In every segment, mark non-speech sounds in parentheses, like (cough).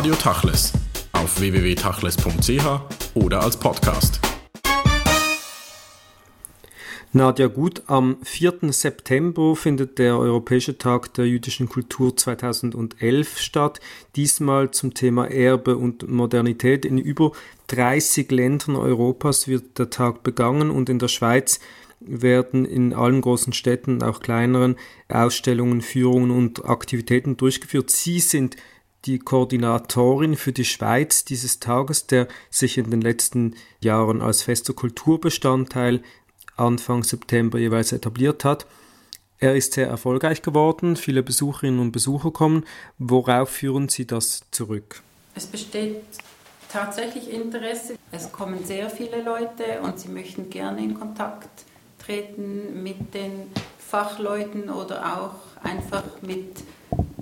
Radio Tachles auf www.tachles.ch oder als Podcast. Nadja Gut, am 4. September findet der Europäische Tag der jüdischen Kultur 2011 statt. Diesmal zum Thema Erbe und Modernität. In über 30 Ländern Europas wird der Tag begangen und in der Schweiz werden in allen großen Städten, auch kleineren, Ausstellungen, Führungen und Aktivitäten durchgeführt. Sie sind die Koordinatorin für die Schweiz dieses Tages, der sich in den letzten Jahren als fester Kulturbestandteil Anfang September jeweils etabliert hat. Er ist sehr erfolgreich geworden, viele Besucherinnen und Besucher kommen. Worauf führen Sie das zurück? Es besteht tatsächlich Interesse. Es kommen sehr viele Leute und sie möchten gerne in Kontakt treten mit den Fachleuten oder auch einfach mit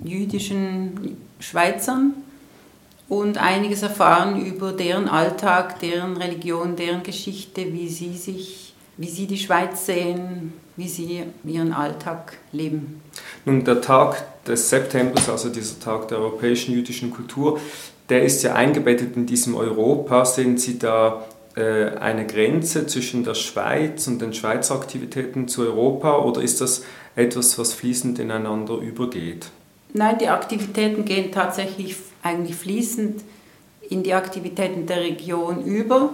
jüdischen Schweizern und einiges erfahren über deren Alltag, deren Religion, deren Geschichte, wie sie sich wie Sie die Schweiz sehen, wie Sie Ihren Alltag leben. Nun, der Tag des Septembers, also dieser Tag der europäischen jüdischen Kultur, der ist ja eingebettet in diesem Europa. Sehen Sie da äh, eine Grenze zwischen der Schweiz und den Schweizer Aktivitäten zu Europa oder ist das etwas, was fließend ineinander übergeht? Nein, die Aktivitäten gehen tatsächlich eigentlich fließend in die Aktivitäten der Region über.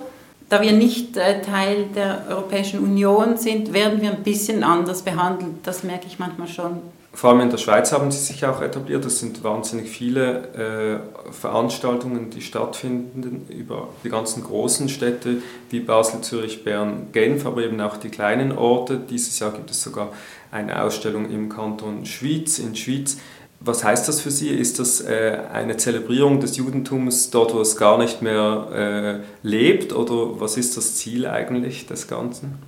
Da wir nicht äh, Teil der Europäischen Union sind, werden wir ein bisschen anders behandelt. Das merke ich manchmal schon. Vor allem in der Schweiz haben sie sich auch etabliert. Es sind wahnsinnig viele äh, Veranstaltungen, die stattfinden über die ganzen großen Städte wie Basel, Zürich, Bern, Genf, aber eben auch die kleinen Orte. Dieses Jahr gibt es sogar eine Ausstellung im Kanton Schwyz, in Schwyz. Was heißt das für Sie? Ist das äh, eine Zelebrierung des Judentums dort, wo es gar nicht mehr äh, lebt? Oder was ist das Ziel eigentlich des Ganzen?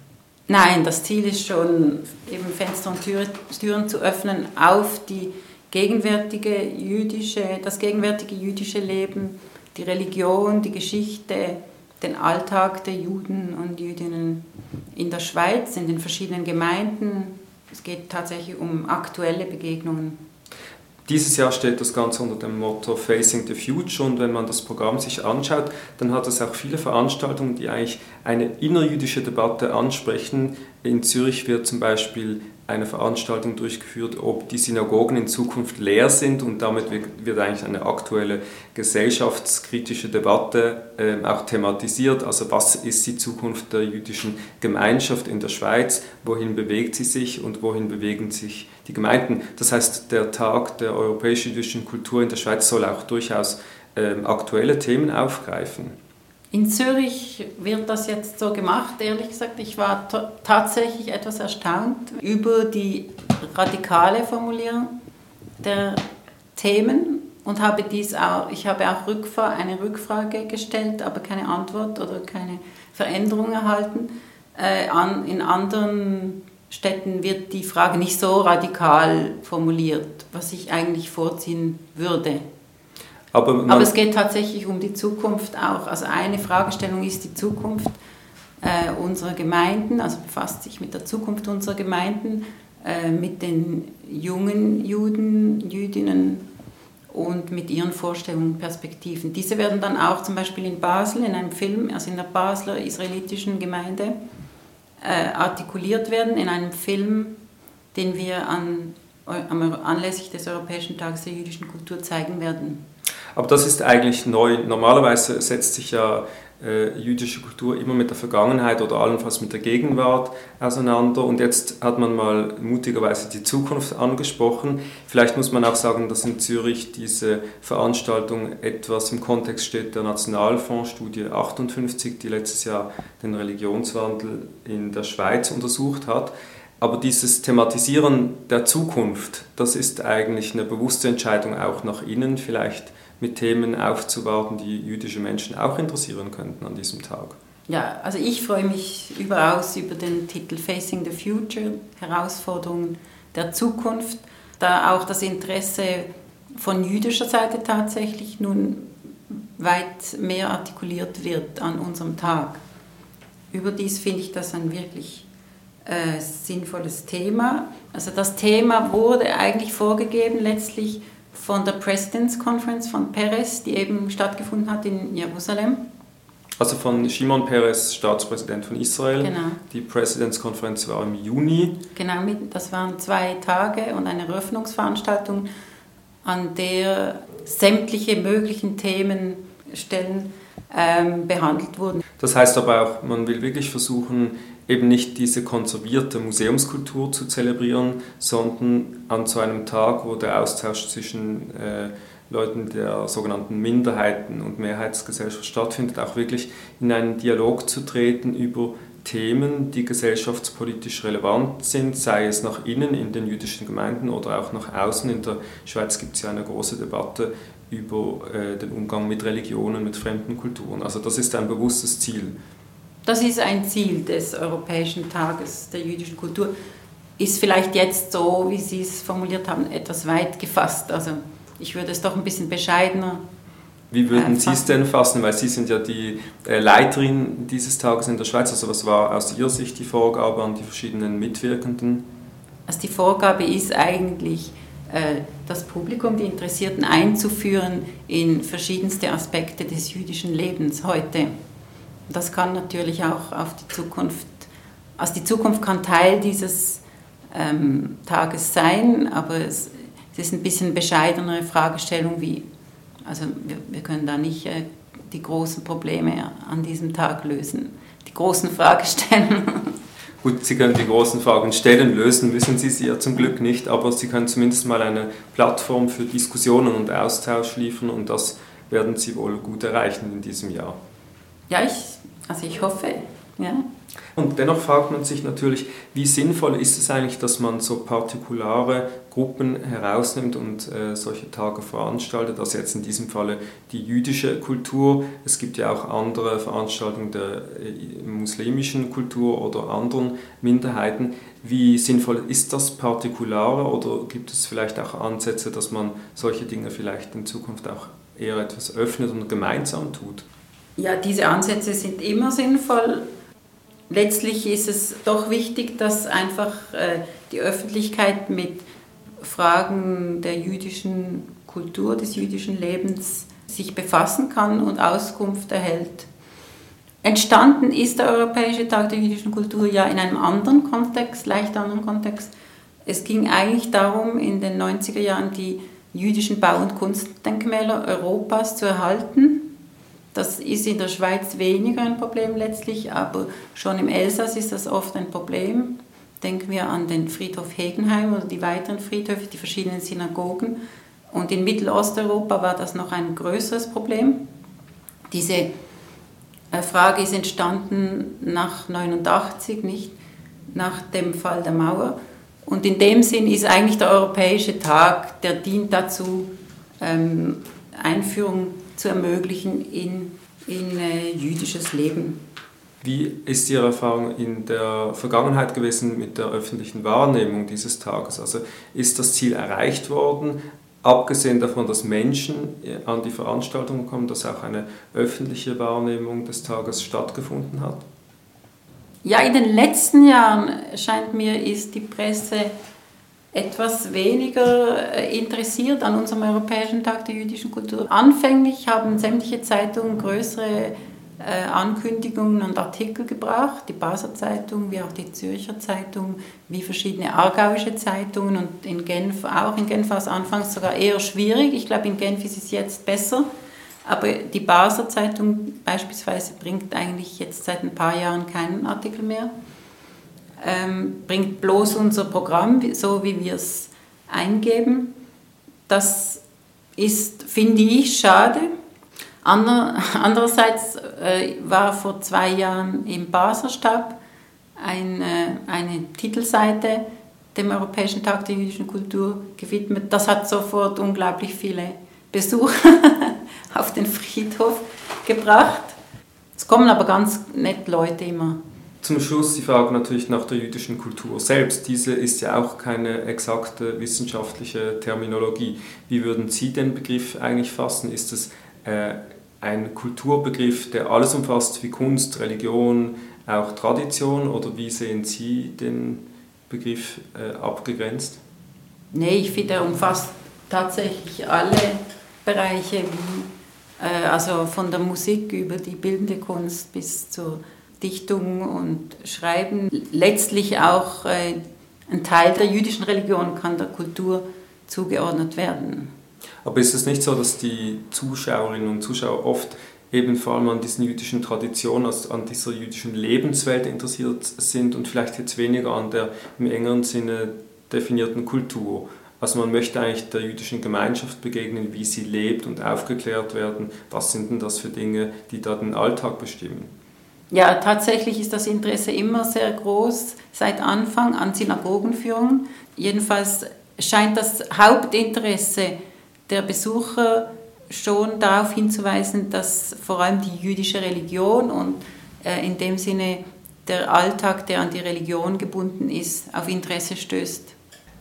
Nein, das Ziel ist schon, eben Fenster und Türen zu öffnen auf die gegenwärtige jüdische, das gegenwärtige jüdische Leben, die Religion, die Geschichte, den Alltag der Juden und Jüdinnen in der Schweiz, in den verschiedenen Gemeinden. Es geht tatsächlich um aktuelle Begegnungen. Dieses Jahr steht das Ganze unter dem Motto Facing the Future und wenn man das Programm sich anschaut, dann hat es auch viele Veranstaltungen, die eigentlich eine innerjüdische Debatte ansprechen. In Zürich wird zum Beispiel eine Veranstaltung durchgeführt, ob die Synagogen in Zukunft leer sind und damit wird eigentlich eine aktuelle gesellschaftskritische Debatte äh, auch thematisiert. Also was ist die Zukunft der jüdischen Gemeinschaft in der Schweiz, wohin bewegt sie sich und wohin bewegen sich die Gemeinden. Das heißt, der Tag der europäischen jüdischen Kultur in der Schweiz soll auch durchaus äh, aktuelle Themen aufgreifen. In Zürich wird das jetzt so gemacht. Ehrlich gesagt, ich war tatsächlich etwas erstaunt über die radikale Formulierung der Themen und habe dies auch, ich habe auch Rückfra eine Rückfrage gestellt, aber keine Antwort oder keine Veränderung erhalten. Äh, an, in anderen Städten wird die Frage nicht so radikal formuliert, was ich eigentlich vorziehen würde. Aber, Aber, es geht tatsächlich um die Zukunft auch. Also eine Fragestellung ist die Zukunft äh, unserer Gemeinden, also befasst sich mit der Zukunft unserer Gemeinden, äh, mit den jungen Juden, Jüdinnen und mit ihren Vorstellungen und Perspektiven. Diese werden dann auch zum Beispiel in Basel in einem Film, also in der Basler israelitischen Gemeinde, äh, artikuliert werden, in einem Film, den wir an, anlässlich des Europäischen Tages der jüdischen Kultur zeigen werden. Aber das ist eigentlich neu. Normalerweise setzt sich ja äh, jüdische Kultur immer mit der Vergangenheit oder allenfalls mit der Gegenwart auseinander. Und jetzt hat man mal mutigerweise die Zukunft angesprochen. Vielleicht muss man auch sagen, dass in Zürich diese Veranstaltung etwas im Kontext steht der Nationalfondsstudie 58, die letztes Jahr den Religionswandel in der Schweiz untersucht hat. Aber dieses Thematisieren der Zukunft, das ist eigentlich eine bewusste Entscheidung auch nach innen, vielleicht mit Themen aufzuwarten, die jüdische Menschen auch interessieren könnten an diesem Tag. Ja, also ich freue mich überaus über den Titel Facing the Future, Herausforderungen der Zukunft, da auch das Interesse von jüdischer Seite tatsächlich nun weit mehr artikuliert wird an unserem Tag. Überdies finde ich das ein wirklich äh, sinnvolles Thema. Also das Thema wurde eigentlich vorgegeben letztlich von der President's Conference von Perez, die eben stattgefunden hat in Jerusalem. Also von Shimon Peres, Staatspräsident von Israel. Genau. Die President's Conference war im Juni. Genau, das waren zwei Tage und eine Eröffnungsveranstaltung, an der sämtliche möglichen Themenstellen ähm, behandelt wurden. Das heißt aber auch, man will wirklich versuchen, eben nicht diese konservierte Museumskultur zu zelebrieren, sondern an so einem Tag, wo der Austausch zwischen äh, Leuten der sogenannten Minderheiten und Mehrheitsgesellschaft stattfindet, auch wirklich in einen Dialog zu treten über Themen, die gesellschaftspolitisch relevant sind, sei es nach innen in den jüdischen Gemeinden oder auch nach außen. In der Schweiz gibt es ja eine große Debatte über äh, den Umgang mit Religionen, mit fremden Kulturen. Also das ist ein bewusstes Ziel. Das ist ein Ziel des Europäischen Tages der jüdischen Kultur. Ist vielleicht jetzt so, wie Sie es formuliert haben, etwas weit gefasst. Also ich würde es doch ein bisschen bescheidener. Wie würden äh, Sie es denn fassen? Weil Sie sind ja die äh, Leiterin dieses Tages in der Schweiz. Also was war aus Ihrer Sicht die Vorgabe an die verschiedenen Mitwirkenden? Also die Vorgabe ist eigentlich, äh, das Publikum, die Interessierten einzuführen in verschiedenste Aspekte des jüdischen Lebens heute. Das kann natürlich auch auf die Zukunft, also die Zukunft kann Teil dieses ähm, Tages sein, aber es, es, ist ein bisschen bescheidenere Fragestellung wie, also wir, wir können da nicht äh, die großen Probleme an diesem Tag lösen, die großen Fragestellungen. (laughs) Gut, Sie können die großen Fragen stellen, lösen müssen Sie sie ja zum Glück nicht, aber Sie können zumindest mal eine Plattform für Diskussionen und Austausch liefern und das werden Sie wohl gut erreichen in diesem Jahr. Ja, ich, also ich hoffe, ja. Und dennoch fragt man sich natürlich, wie sinnvoll ist es eigentlich, dass man so partikulare Gruppen herausnimmt und äh, solche Tage veranstaltet, also jetzt in diesem Falle die jüdische Kultur. Es gibt ja auch andere Veranstaltungen der äh, muslimischen Kultur oder anderen Minderheiten. Wie sinnvoll ist das Partikulare oder gibt es vielleicht auch Ansätze, dass man solche Dinge vielleicht in Zukunft auch eher etwas öffnet und gemeinsam tut? Ja, diese Ansätze sind immer sinnvoll. Letztlich ist es doch wichtig, dass einfach äh, die Öffentlichkeit mit Fragen der jüdischen Kultur, des jüdischen Lebens sich befassen kann und Auskunft erhält. Entstanden ist der Europäische Tag der jüdischen Kultur ja in einem anderen Kontext, leicht anderen Kontext. Es ging eigentlich darum, in den 90er Jahren die jüdischen Bau- und Kunstdenkmäler Europas zu erhalten das ist in der Schweiz weniger ein Problem letztlich, aber schon im Elsass ist das oft ein Problem. Denken wir an den Friedhof Hegenheim oder die weiteren Friedhöfe, die verschiedenen Synagogen. Und in Mittelosteuropa war das noch ein größeres Problem. Diese äh, Frage ist entstanden nach 89, nicht nach dem Fall der Mauer. Und in dem Sinn ist eigentlich der Europäische Tag, der dient dazu, ähm, Einführung zu ermöglichen in, in äh, jüdisches Leben. Wie ist Ihre Erfahrung in der Vergangenheit gewesen mit der öffentlichen Wahrnehmung dieses Tages? Also ist das Ziel erreicht worden, abgesehen davon, dass Menschen äh, an die Veranstaltung kommen, dass auch eine öffentliche Wahrnehmung des Tages stattgefunden hat? Ja, in den letzten Jahren scheint mir, ist die Presse etwas weniger äh, interessiert an unserem Europäischen Tag der jüdischen Kultur. Anfänglich haben sämtliche Zeitungen größere äh, Ankündigungen und Artikel gebracht, die Basler Zeitung wie auch die Zürcher Zeitung, wie verschiedene aargauische Zeitungen und in Genf auch. In Genf war es anfangs sogar eher schwierig. Ich glaube, in Genf ist es jetzt besser. Aber die Basler Zeitung beispielsweise bringt eigentlich jetzt seit ein paar Jahren keinen Artikel mehr ähm, bringt bloß unser Programm, so wie wir es eingeben. Das ist, finde ich, schade. Ander, (laughs) andererseits äh, war vor zwei Jahren im Baserstab eine, eine Titelseite dem Europäischen Tag der jüdischen Kultur gewidmet. Das hat sofort unglaublich viele Besucher (laughs) auf den Friedhof gebracht. Es kommen aber ganz nett Leute immer zum Schluss die Frage natürlich nach der jüdischen Kultur selbst. Diese ist ja auch keine exakte wissenschaftliche Terminologie. Wie würden Sie den Begriff eigentlich fassen? Ist es äh, ein Kulturbegriff, der alles umfasst wie Kunst, Religion, auch Tradition oder wie sehen Sie den Begriff äh, abgegrenzt? Nee, ich finde, er umfasst tatsächlich alle Bereiche, wie, äh, also von der Musik über die bildende Kunst bis zur Dichtung und Schreiben. Letztlich auch äh, ein Teil der jüdischen Religion kann der Kultur zugeordnet werden. Aber ist es nicht so, dass die Zuschauerinnen und Zuschauer oft eben vor allem an diesen jüdischen Traditionen, also an dieser jüdischen Lebenswelt interessiert sind und vielleicht jetzt weniger an der im engeren Sinne definierten Kultur? Also man möchte eigentlich der jüdischen Gemeinschaft begegnen, wie sie lebt und aufgeklärt werden. Was sind denn das für Dinge, die da den Alltag bestimmen? Ja, tatsächlich ist das Interesse immer sehr groß seit Anfang an Synagogenführung. Jedenfalls scheint das Hauptinteresse der Besucher schon darauf hinzuweisen, dass vor allem die jüdische Religion und äh, in dem Sinne der Alltag, der an die Religion gebunden ist, auf Interesse stößt.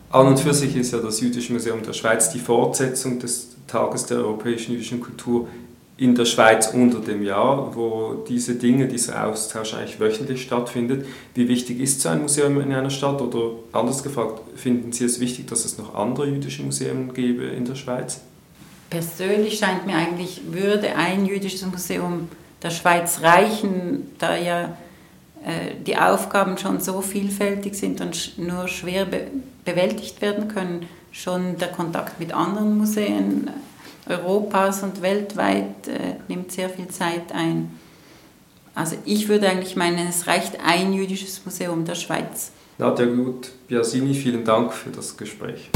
An und für sich ist ja das Jüdische Museum der Schweiz die Fortsetzung des Tages der europäischen jüdischen Kultur in der Schweiz unter dem Jahr, wo diese Dinge, dieser Austausch eigentlich wöchentlich stattfindet. Wie wichtig ist so ein Museum in einer Stadt? Oder anders gefragt, finden Sie es wichtig, dass es noch andere jüdische Museen gäbe in der Schweiz? Persönlich scheint mir eigentlich, würde ein jüdisches Museum der Schweiz reichen, da ja äh, die Aufgaben schon so vielfältig sind und nur schwer be bewältigt werden können. Schon der Kontakt mit anderen Museen Europas und weltweit äh, nimmt sehr viel Zeit ein. Also ich würde eigentlich meinen, es reicht ein jüdisches Museum der Schweiz. Nadja Gut, Biasini, vielen Dank für das Gespräch.